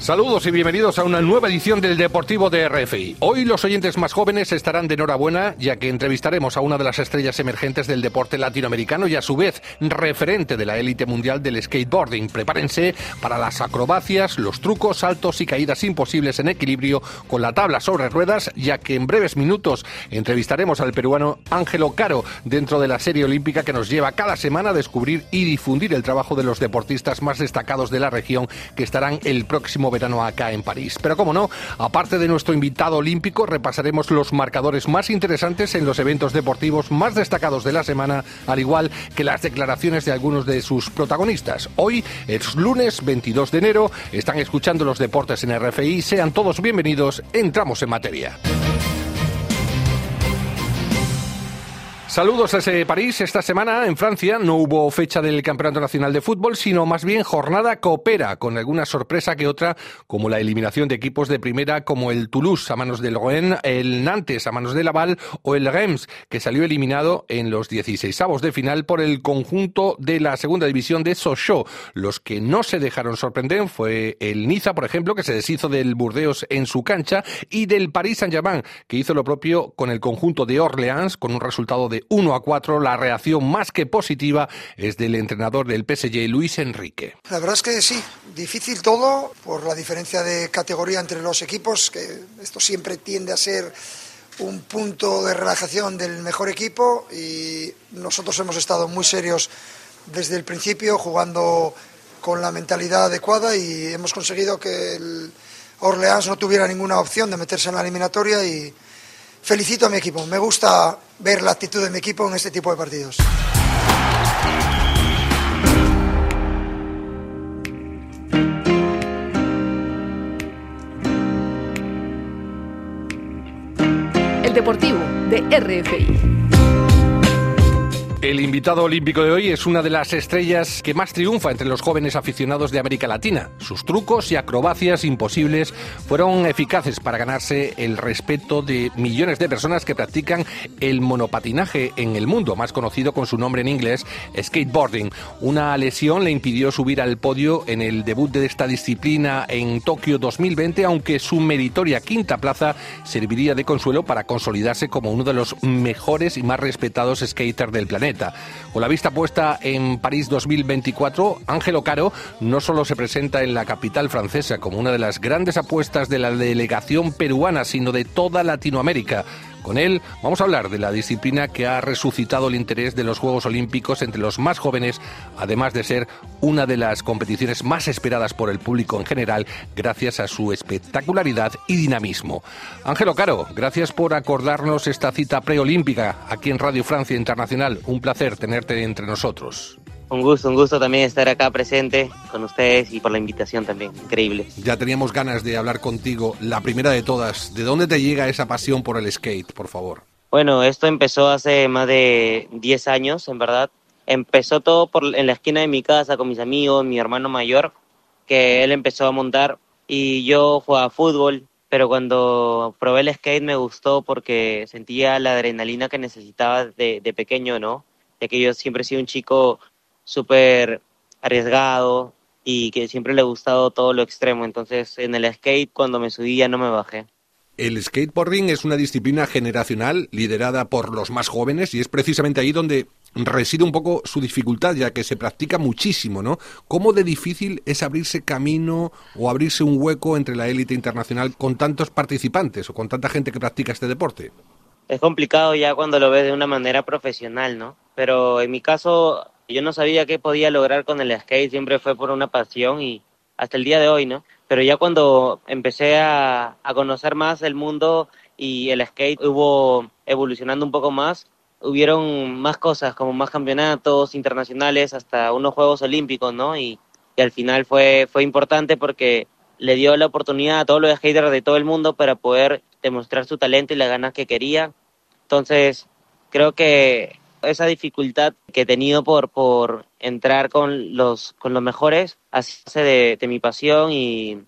Saludos y bienvenidos a una nueva edición del Deportivo de RFI. Hoy los oyentes más jóvenes estarán de enhorabuena ya que entrevistaremos a una de las estrellas emergentes del deporte latinoamericano y a su vez referente de la élite mundial del skateboarding. Prepárense para las acrobacias, los trucos, saltos y caídas imposibles en equilibrio con la tabla sobre ruedas ya que en breves minutos entrevistaremos al peruano Ángelo Caro dentro de la serie olímpica que nos lleva cada semana a descubrir y difundir el trabajo de los deportistas más destacados de la región que estarán el próximo verano acá en París. Pero como no, aparte de nuestro invitado olímpico, repasaremos los marcadores más interesantes en los eventos deportivos más destacados de la semana, al igual que las declaraciones de algunos de sus protagonistas. Hoy es lunes 22 de enero, están escuchando los deportes en RFI, sean todos bienvenidos, entramos en materia. Saludos desde París. Esta semana en Francia no hubo fecha del Campeonato Nacional de Fútbol, sino más bien jornada coopera, con alguna sorpresa que otra, como la eliminación de equipos de primera como el Toulouse a manos del Rouen, el Nantes a manos del Laval o el Reims, que salió eliminado en los 16 avos de final por el conjunto de la segunda división de Sochaux. Los que no se dejaron sorprender fue el Niza, por ejemplo, que se deshizo del Burdeos en su cancha, y del Paris Saint-Germain, que hizo lo propio con el conjunto de Orleans, con un resultado de 1 a 4. La reacción más que positiva es del entrenador del PSG, Luis Enrique. La verdad es que sí, difícil todo por la diferencia de categoría entre los equipos, que esto siempre tiende a ser un punto de relajación del mejor equipo y nosotros hemos estado muy serios desde el principio jugando con la mentalidad adecuada y hemos conseguido que el Orleans no tuviera ninguna opción de meterse en la eliminatoria y felicito a mi equipo. Me gusta ver la actitud de mi equipo en este tipo de partidos. El Deportivo de RFI. El invitado olímpico de hoy es una de las estrellas que más triunfa entre los jóvenes aficionados de América Latina. Sus trucos y acrobacias imposibles fueron eficaces para ganarse el respeto de millones de personas que practican el monopatinaje en el mundo, más conocido con su nombre en inglés, skateboarding. Una lesión le impidió subir al podio en el debut de esta disciplina en Tokio 2020, aunque su meritoria quinta plaza serviría de consuelo para consolidarse como uno de los mejores y más respetados skaters del planeta. Con la vista puesta en París 2024, Ángelo Caro no solo se presenta en la capital francesa como una de las grandes apuestas de la delegación peruana, sino de toda Latinoamérica. Con él vamos a hablar de la disciplina que ha resucitado el interés de los Juegos Olímpicos entre los más jóvenes, además de ser una de las competiciones más esperadas por el público en general, gracias a su espectacularidad y dinamismo. Ángelo Caro, gracias por acordarnos esta cita preolímpica aquí en Radio Francia Internacional. Un placer tenerte entre nosotros. Un gusto, un gusto también estar acá presente con ustedes y por la invitación también, increíble. Ya teníamos ganas de hablar contigo. La primera de todas, ¿de dónde te llega esa pasión por el skate, por favor? Bueno, esto empezó hace más de 10 años, en verdad. Empezó todo por, en la esquina de mi casa con mis amigos, mi hermano mayor, que él empezó a montar y yo jugaba fútbol, pero cuando probé el skate me gustó porque sentía la adrenalina que necesitaba de, de pequeño, ¿no? Ya que yo siempre he sido un chico súper arriesgado y que siempre le ha gustado todo lo extremo. Entonces, en el skate, cuando me subí, ya no me bajé. El skateboarding es una disciplina generacional liderada por los más jóvenes y es precisamente ahí donde reside un poco su dificultad, ya que se practica muchísimo, ¿no? ¿Cómo de difícil es abrirse camino o abrirse un hueco entre la élite internacional con tantos participantes o con tanta gente que practica este deporte? Es complicado ya cuando lo ves de una manera profesional, ¿no? Pero en mi caso yo no sabía qué podía lograr con el skate, siempre fue por una pasión y hasta el día de hoy, ¿no? Pero ya cuando empecé a, a conocer más el mundo y el skate hubo evolucionando un poco más, hubieron más cosas, como más campeonatos internacionales, hasta unos Juegos Olímpicos, ¿no? Y, y al final fue, fue importante porque le dio la oportunidad a todos los skaters de todo el mundo para poder demostrar su talento y las ganas que quería. Entonces, creo que esa dificultad que he tenido por, por entrar con los, con los mejores hace de, de mi pasión y,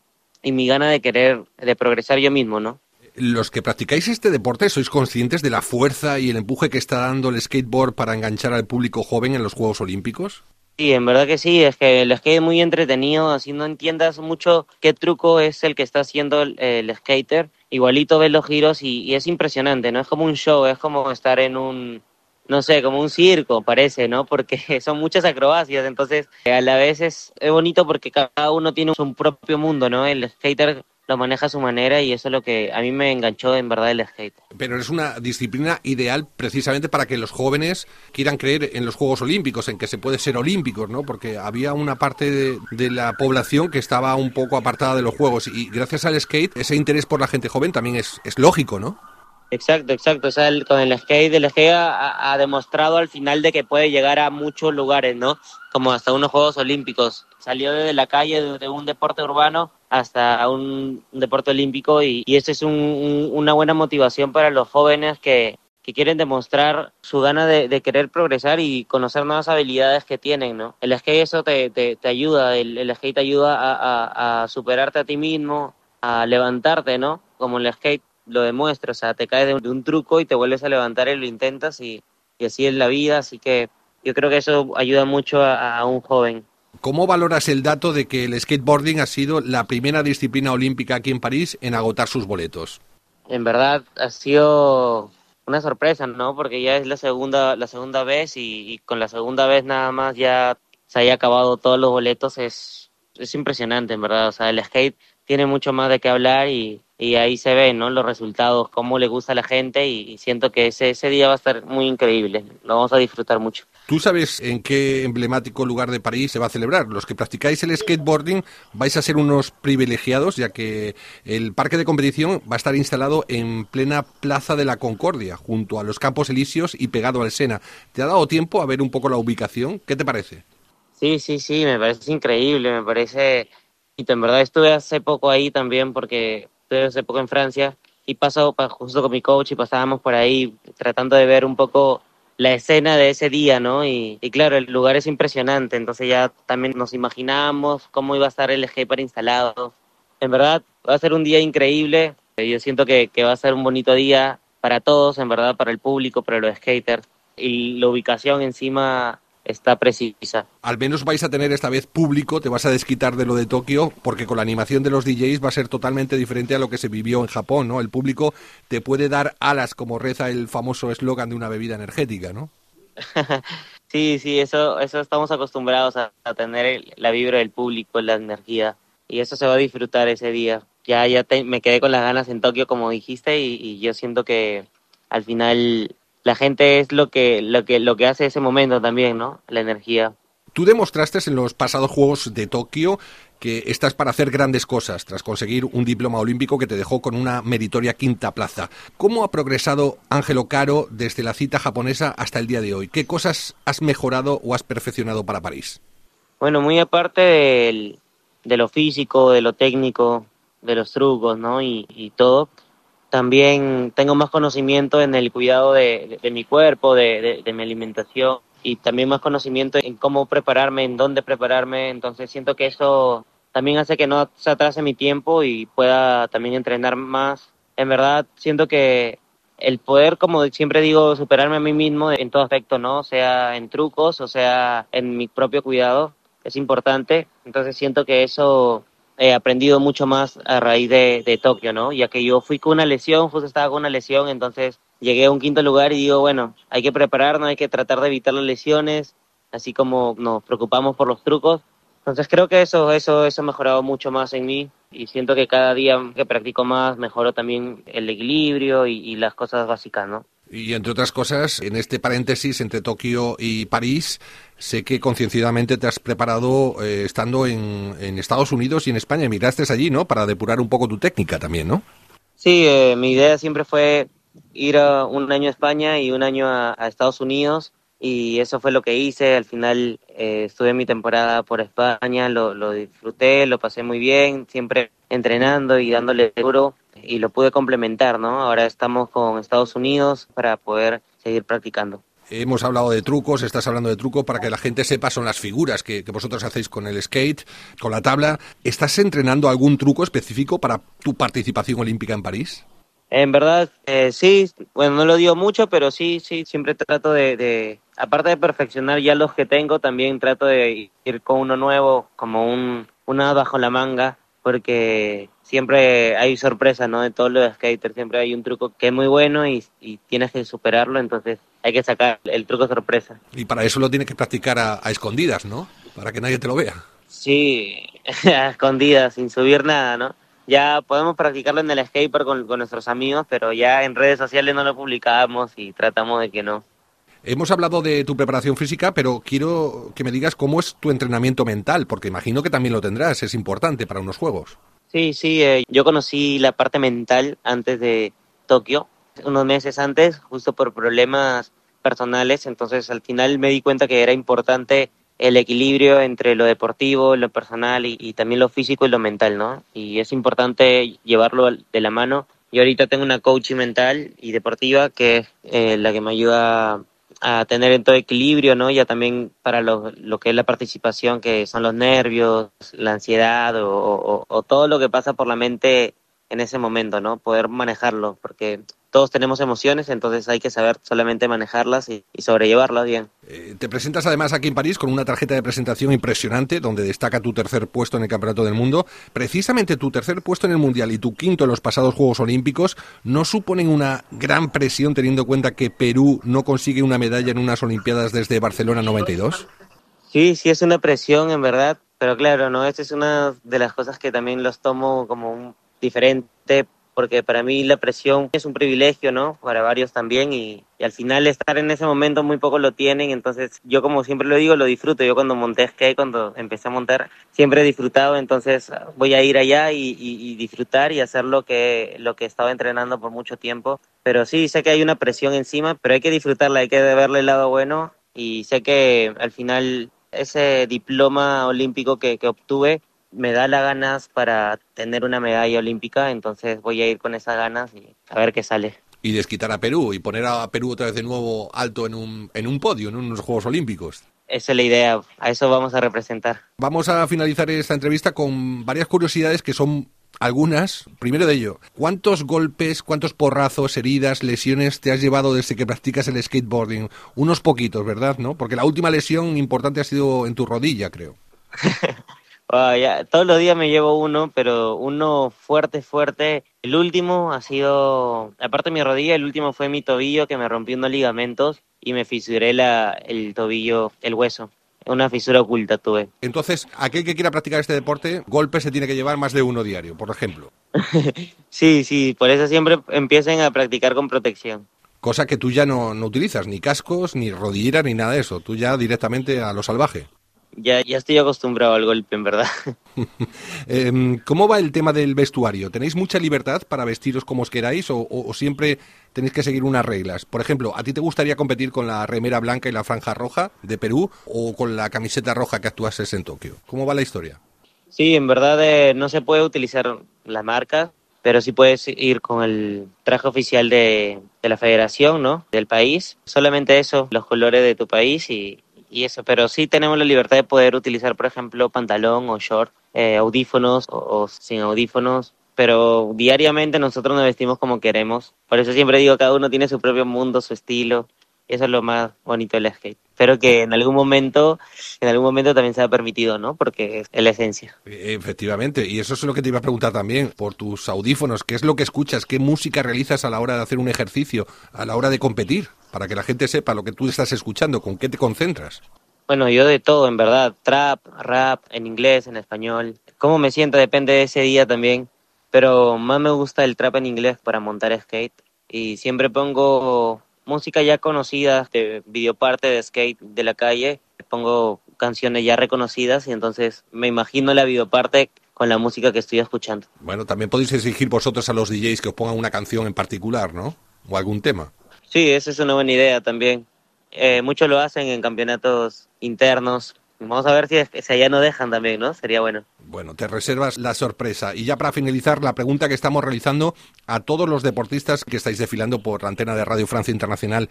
y mi gana de querer, de progresar yo mismo, ¿no? Los que practicáis este deporte, ¿sois conscientes de la fuerza y el empuje que está dando el skateboard para enganchar al público joven en los Juegos Olímpicos? Sí, en verdad que sí, es que el skate es muy entretenido, así no entiendas mucho qué truco es el que está haciendo el, skater, igualito ves los giros y, es impresionante, ¿no? Es como un show, es como estar en un, no sé, como un circo, parece, ¿no? Porque son muchas acrobacias, entonces a la vez es, bonito porque cada uno tiene su propio mundo, ¿no? El skater lo maneja a su manera y eso es lo que a mí me enganchó en verdad el skate. Pero es una disciplina ideal precisamente para que los jóvenes quieran creer en los Juegos Olímpicos, en que se puede ser olímpicos, ¿no? Porque había una parte de, la población que estaba un poco apartada de los Juegos y gracias al skate ese interés por la gente joven también es lógico, ¿no? Exacto, exacto. O sea, con el skate, el skate ha, demostrado al final de que puede llegar a muchos lugares, ¿no? Como hasta unos Juegos Olímpicos. Salió desde la calle de, un deporte urbano hasta un, deporte olímpico y, y eso es una buena motivación para los jóvenes que, quieren demostrar su gana de, querer progresar y conocer nuevas habilidades que tienen, ¿no? El skate eso te, ayuda, el, el, skate te ayuda a superarte a ti mismo, a levantarte, ¿no? Como el skate lo demuestra, o sea, te caes de un, truco y te vuelves a levantar y lo intentas y, así es la vida, así que yo creo que eso ayuda mucho a, un joven. ¿Cómo valoras el dato de que el skateboarding ha sido la primera disciplina olímpica aquí en París en agotar sus boletos? En verdad ha sido una sorpresa, ¿no? Porque ya es la segunda, la segunda vez y, con la segunda vez nada más ya se haya acabado todos los boletos es, es impresionante, en verdad. O sea, el skate tiene mucho más de qué hablar y, y ahí se ven ¿no? los resultados, cómo le gusta a la gente y, siento que ese, ese día va a estar muy increíble, lo vamos a disfrutar mucho. ¿Tú sabes en qué emblemático lugar de París se va a celebrar? Los que practicáis el skateboarding vais a ser unos privilegiados ya que el parque de competición va a estar instalado en plena Plaza de la Concordia, junto a los Campos Elíseos y pegado al Sena. ¿Te ha dado tiempo a ver un poco la ubicación? ¿Qué te parece? Sí, sí, sí, me parece increíble, me parece... Y en verdad estuve hace poco ahí también porque hace poco en Francia y pasó justo con mi coach y pasábamos por ahí tratando de ver un poco la escena de ese día, ¿no? Y, claro, el lugar es impresionante, entonces ya también nos imaginamos cómo iba a estar el skatepark instalado. En verdad, va a ser un día increíble. Yo siento que, que va a ser un bonito día para todos, en verdad, para el público, para los skaters. Y la ubicación encima está precisa. Al menos vais a tener esta vez público, te vas a desquitar de lo de Tokio, porque con la animación de los DJs va a ser totalmente diferente a lo que se vivió en Japón, ¿no? El público te puede dar alas, como reza el famoso eslogan de una bebida energética, ¿no? sí, sí, eso, eso estamos acostumbrados a, tener la vibra del público, la energía, y eso se va a disfrutar ese día. Ya, ya me quedé con las ganas en Tokio, como dijiste, y yo siento que al final la gente es lo que, lo que, lo que hace ese momento también, ¿no? La energía. Tú demostraste en los pasados Juegos de Tokio que estás para hacer grandes cosas tras conseguir un diploma olímpico que te dejó con una meritoria quinta plaza. ¿Cómo ha progresado Ángelo Caro desde la cita japonesa hasta el día de hoy? ¿Qué cosas has mejorado o has perfeccionado para París? Bueno, muy aparte de lo físico, de lo técnico, de los trucos, ¿no? Y, y todo, también tengo más conocimiento en el cuidado de, mi cuerpo, de, mi alimentación y también más conocimiento en cómo prepararme, en dónde prepararme. Entonces siento que eso también hace que no se atrase mi tiempo y pueda también entrenar más. En verdad siento que el poder, como siempre digo, superarme a mí mismo en todo aspecto, ¿no? Sea en trucos o sea en mi propio cuidado, es importante. Entonces siento que eso he aprendido mucho más a raíz de, Tokio, ¿no? Ya que yo fui con una lesión, justo estaba con una lesión, entonces llegué a un quinto lugar y digo, bueno, hay que prepararnos, hay que tratar de evitar las lesiones, así como nos preocupamos por los trucos. Entonces creo que eso, eso, eso ha mejorado mucho más en mí y siento que cada día que practico más mejoro también el equilibrio y, y las cosas básicas, ¿no? Y entre otras cosas, en este paréntesis entre Tokio y París, sé que concienciadamente te has preparado eh, estando en, Estados Unidos y en España. Emigraste allí, ¿no? Para depurar un poco tu técnica también, ¿no? Sí, eh, mi idea siempre fue ir a un año a España y un año a, Estados Unidos y eso fue lo que hice. Al final eh, estuve mi temporada por España, lo, disfruté, lo pasé muy bien, siempre entrenando y dándole duro y lo pude complementar, ¿no? Ahora estamos con Estados Unidos para poder seguir practicando. Hemos hablado de trucos, estás hablando de trucos para que la gente sepa, son las figuras que, vosotros hacéis con el skate, con la tabla. ¿Estás entrenando algún truco específico para tu participación olímpica en París? En verdad, eh, sí, bueno, no lo digo mucho, pero sí, sí, siempre trato de, de, aparte de perfeccionar ya los que tengo, también trato de ir con uno nuevo, como un, una bajo la manga, porque siempre hay sorpresas, ¿no? De todos los skaters, siempre hay un truco que es muy bueno y, y, tienes que superarlo, entonces hay que sacar el truco sorpresa. Y para eso lo tienes que practicar a, a escondidas, ¿no? Para que nadie te lo vea. Sí, a escondidas, sin subir nada, ¿no? Ya podemos practicarlo en el skatepark con, con, nuestros amigos, pero ya en redes sociales no lo publicamos y tratamos de que no. Hemos hablado de tu preparación física, pero quiero que me digas cómo es tu entrenamiento mental, porque imagino que también lo tendrás, es importante para unos juegos. Sí, sí, eh, yo conocí la parte mental antes de Tokio, unos meses antes, justo por problemas personales, entonces al final me di cuenta que era importante el equilibrio entre lo deportivo, lo personal y, también lo físico y lo mental, ¿no? Y es importante llevarlo de la mano. Yo ahorita tengo una coaching mental y deportiva que es eh, la que me ayuda a tener en todo equilibrio, ¿no? Ya también para lo, lo, que es la participación, que son los nervios, la ansiedad o, todo lo que pasa por la mente en ese momento, ¿no? Poder manejarlo, porque todos tenemos emociones, entonces hay que saber solamente manejarlas y sobrellevarlas bien. Eh, te presentas además aquí en París con una tarjeta de presentación impresionante, donde destaca tu tercer puesto en el Campeonato del Mundo. Precisamente tu tercer puesto en el Mundial y tu quinto en los pasados Juegos Olímpicos no suponen una gran presión teniendo en cuenta que Perú no consigue una medalla en unas Olimpiadas desde Barcelona 92. Sí, sí es una presión en verdad, pero claro, no, esta es una de las cosas que también los tomo como un diferente porque para mí la presión es un privilegio, ¿no? Para varios también y, al final estar en ese momento muy pocos lo tienen, entonces yo como siempre lo digo, lo disfruto. Yo cuando monté skate, cuando empecé a montar, siempre he disfrutado, entonces voy a ir allá y disfrutar y hacer lo que, lo que estaba entrenando por mucho tiempo. Pero sí, sé que hay una presión encima, pero hay que disfrutarla, hay que verle el lado bueno y sé que al final ese diploma olímpico que, que obtuve me da las ganas para tener una medalla olímpica, entonces voy a ir con esas ganas y a ver qué sale. Y desquitar a Perú y poner a Perú otra vez de nuevo alto en un, en un podio, en unos Juegos Olímpicos. Esa es la idea, a eso vamos a representar. Vamos a finalizar esta entrevista con varias curiosidades que son algunas. Primero de ello, ¿cuántos golpes, cuántos porrazos, heridas, lesiones te has llevado desde que practicas el skateboarding? Unos poquitos, ¿verdad? ¿No? Porque la última lesión importante ha sido en tu rodilla, creo. Ya, todos los días me llevo uno, pero uno fuerte, fuerte. El último ha sido, aparte de mi rodilla, el último fue mi tobillo que me rompió unos ligamentos y me fisuré la, el tobillo, el hueso. Una fisura oculta tuve. Entonces, aquel que quiera practicar este deporte, golpe se tiene que llevar más de uno diario, por ejemplo. sí, sí, por eso siempre empiecen a practicar con protección. Cosa que tú ya no, no utilizas, ni cascos, ni rodilleras, ni nada de eso. Tú ya directamente a lo salvaje ya, ya estoy acostumbrado al golpe, en verdad. eh, ¿Cómo va el tema del vestuario? ¿Tenéis mucha libertad para vestiros como os queráis o, o, o, siempre tenéis que seguir unas reglas? Por ejemplo, ¿a ti te gustaría competir con la remera blanca y la franja roja de Perú o con la camiseta roja que actuases en Tokio? ¿Cómo va la historia? Sí, en verdad eh, no se puede utilizar la marca, pero sí puedes ir con el traje oficial de, de la federación, ¿no? Del país. Solamente eso, los colores de tu país y, y eso, pero sí tenemos la libertad de poder utilizar, por ejemplo, pantalón o short, eh, audífonos o, o, sin audífonos, pero diariamente nosotros nos vestimos como queremos. Por eso siempre digo, cada uno tiene su propio mundo, su estilo. Eso es lo más bonito del skate. Espero que en algún momento, en algún momento también sea permitido, ¿no? Porque es la esencia. Efectivamente, y eso es lo que te iba a preguntar también, por tus audífonos, ¿qué es lo que escuchas? ¿Qué música realizas a la hora de hacer un ejercicio, a la hora de competir? Para que la gente sepa lo que tú estás escuchando, con qué te concentras. Bueno, yo de todo, en verdad, trap, rap, en inglés, en español. Cómo me siento depende de ese día también, pero más me gusta el trap en inglés para montar skate y siempre pongo música ya conocida, de videoparte de skate de la calle, pongo canciones ya reconocidas y entonces me imagino la videoparte con la música que estoy escuchando. Bueno, también podéis exigir vosotros a los DJs que os pongan una canción en particular, ¿no? O algún tema. Sí, esa es una buena idea también. Eh, muchos lo hacen en campeonatos internos. Vamos a ver si, si allá no dejan también, ¿no? Sería bueno. Bueno, te reservas la sorpresa. Y ya para finalizar, la pregunta que estamos realizando a todos los deportistas que estáis desfilando por la antena de Radio Francia Internacional.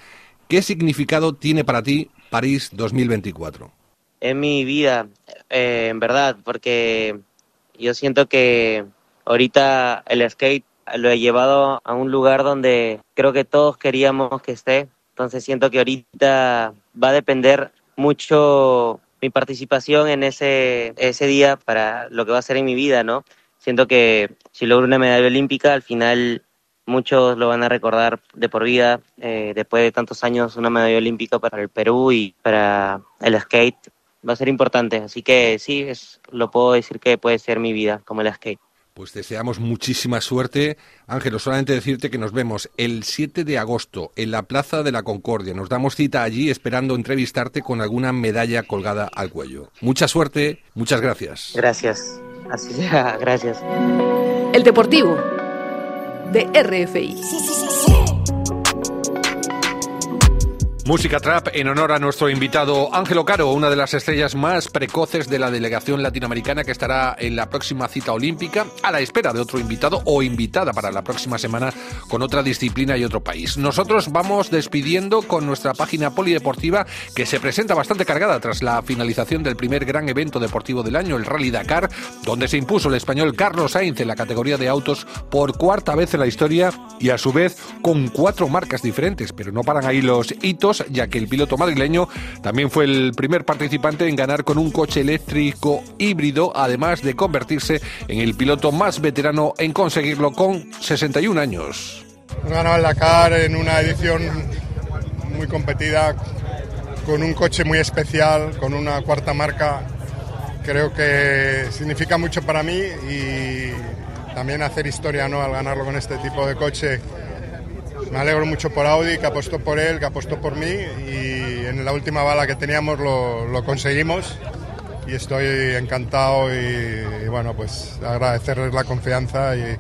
¿Qué significado tiene para ti París 2024? En mi vida, eh, en verdad, porque yo siento que ahorita el skate lo he llevado a un lugar donde creo que todos queríamos que esté. Entonces siento que ahorita va a depender mucho mi participación en ese, ese día para lo que va a ser en mi vida, ¿no? Siento que si logro una medalla olímpica, al final muchos lo van a recordar de por vida. Eh, después de tantos años, una medalla olímpica para el Perú y para el skate va a ser importante. Así que sí, es, lo puedo decir que puede ser mi vida como el skate. Pues deseamos muchísima suerte. Ángelo, solamente decirte que nos vemos el 7 de agosto en la Plaza de la Concordia. Nos damos cita allí esperando entrevistarte con alguna medalla colgada al cuello. Mucha suerte, muchas gracias. Gracias. Así sea, gracias. El Deportivo de RFI. Música trap en honor a nuestro invitado Ángelo Caro, una de las estrellas más precoces de la delegación latinoamericana que estará en la próxima cita olímpica, a la espera de otro invitado o invitada para la próxima semana con otra disciplina y otro país. Nosotros vamos despidiendo con nuestra página polideportiva que se presenta bastante cargada tras la finalización del primer gran evento deportivo del año, el Rally Dakar, donde se impuso el español Carlos Sainz en la categoría de autos por cuarta vez en la historia y a su vez con cuatro marcas diferentes, pero no paran ahí los hitos ya que el piloto madrileño también fue el primer participante en ganar con un coche eléctrico híbrido, además de convertirse en el piloto más veterano en conseguirlo con 61 años. Ganó el Dakar en una edición muy competida, con un coche muy especial, con una cuarta marca. Creo que significa mucho para mí y también hacer historia ¿no? al ganarlo con este tipo de coche me alegro mucho por Audi, que apostó por él, que apostó por mí y en la última bala que teníamos lo, conseguimos y estoy encantado y, bueno, pues agradecerles la confianza y,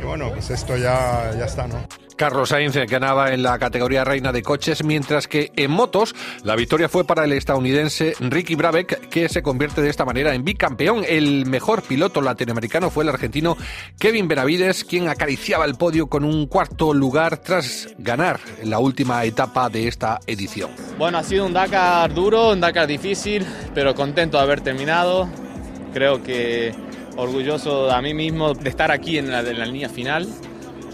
y, bueno, pues esto ya, ya está, ¿no? Carlos Sainz ganaba en la categoría reina de coches, mientras que en motos la victoria fue para el estadounidense Ricky Brabeck, que se convierte de esta manera en bicampeón. El mejor piloto latinoamericano fue el argentino Kevin Benavides, quien acariciaba el podio con un cuarto lugar tras ganar la última etapa de esta edición. Bueno, ha sido un Dakar duro, un Dakar difícil, pero contento de haber terminado. Creo que orgulloso a mí mismo de estar aquí en la, en la línea final.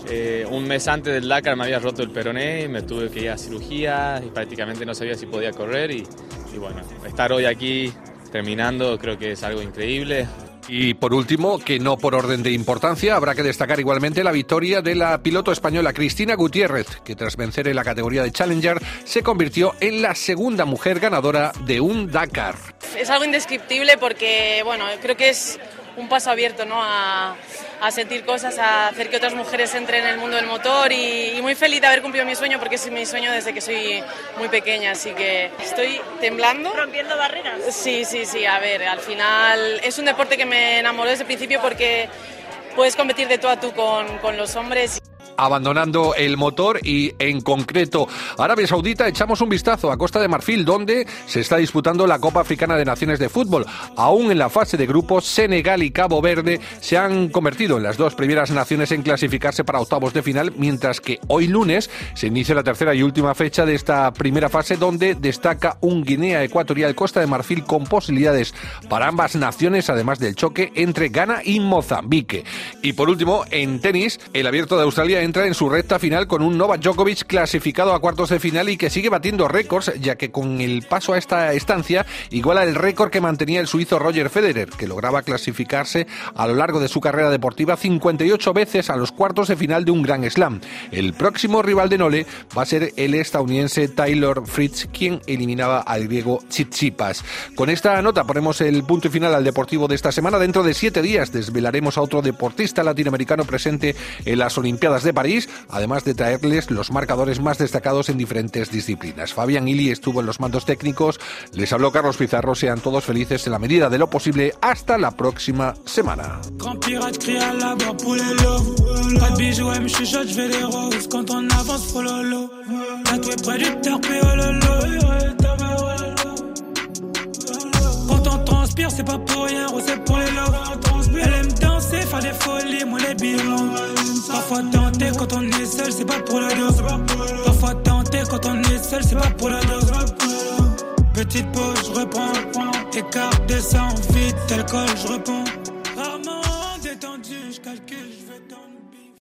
Eh, un mes antes del Dakar me había roto el peroné, me tuve que ir a cirugía y prácticamente no sabía si podía correr y, y bueno, estar hoy aquí terminando creo que es algo increíble. Y por último, que no por orden de importancia, habrá que destacar igualmente la victoria de la piloto española Cristina Gutiérrez, que tras vencer en la categoría de Challenger se convirtió en la segunda mujer ganadora de un Dakar. Es algo indescriptible porque, bueno, creo que es un paso abierto ¿no? a, a, sentir cosas, a hacer que otras mujeres entren en el mundo del motor y, y, muy feliz de haber cumplido mi sueño porque es mi sueño desde que soy muy pequeña, así que estoy temblando. Rompiendo barreras. Sí, sí, sí, a ver, al final es un deporte que me enamoró desde el principio porque puedes competir de tú a tú con, con los hombres abandonando el motor y en concreto Arabia Saudita echamos un vistazo a Costa de Marfil donde se está disputando la Copa Africana de Naciones de Fútbol. Aún en la fase de grupos, Senegal y Cabo Verde se han convertido en las dos primeras naciones en clasificarse para octavos de final, mientras que hoy lunes se inicia la tercera y última fecha de esta primera fase donde destaca un Guinea Ecuatorial Costa de Marfil con posibilidades para ambas naciones, además del choque entre Ghana y Mozambique. Y por último, en tenis, el abierto de Australia entra en su recta final con un Novak Djokovic clasificado a cuartos de final y que sigue batiendo récords, ya que con el paso a esta estancia iguala el récord que mantenía el suizo Roger Federer, que lograba clasificarse a lo largo de su carrera deportiva 58 veces a los cuartos de final de un Gran Slam. El próximo rival de Nole va a ser el estadounidense Taylor Fritz, quien eliminaba al griego Tsitsipas. Con esta nota ponemos el punto final al deportivo de esta semana. Dentro de siete días desvelaremos a otro deportista latinoamericano presente en las Olimpiadas de París, además de traerles los marcadores más destacados en diferentes disciplinas. Fabián Ili estuvo en los mandos técnicos, les habló Carlos Pizarro, sean todos felices en la medida de lo posible. Hasta la próxima semana. Faire des folies, moi les bilans. Parfois tenter quand on est seul, c'est pas pour la dose. Parfois tenter quand on est seul, c'est pas pour la dose. Petite pause, je reprends. Écart, descend, vite, tel col, je réponds.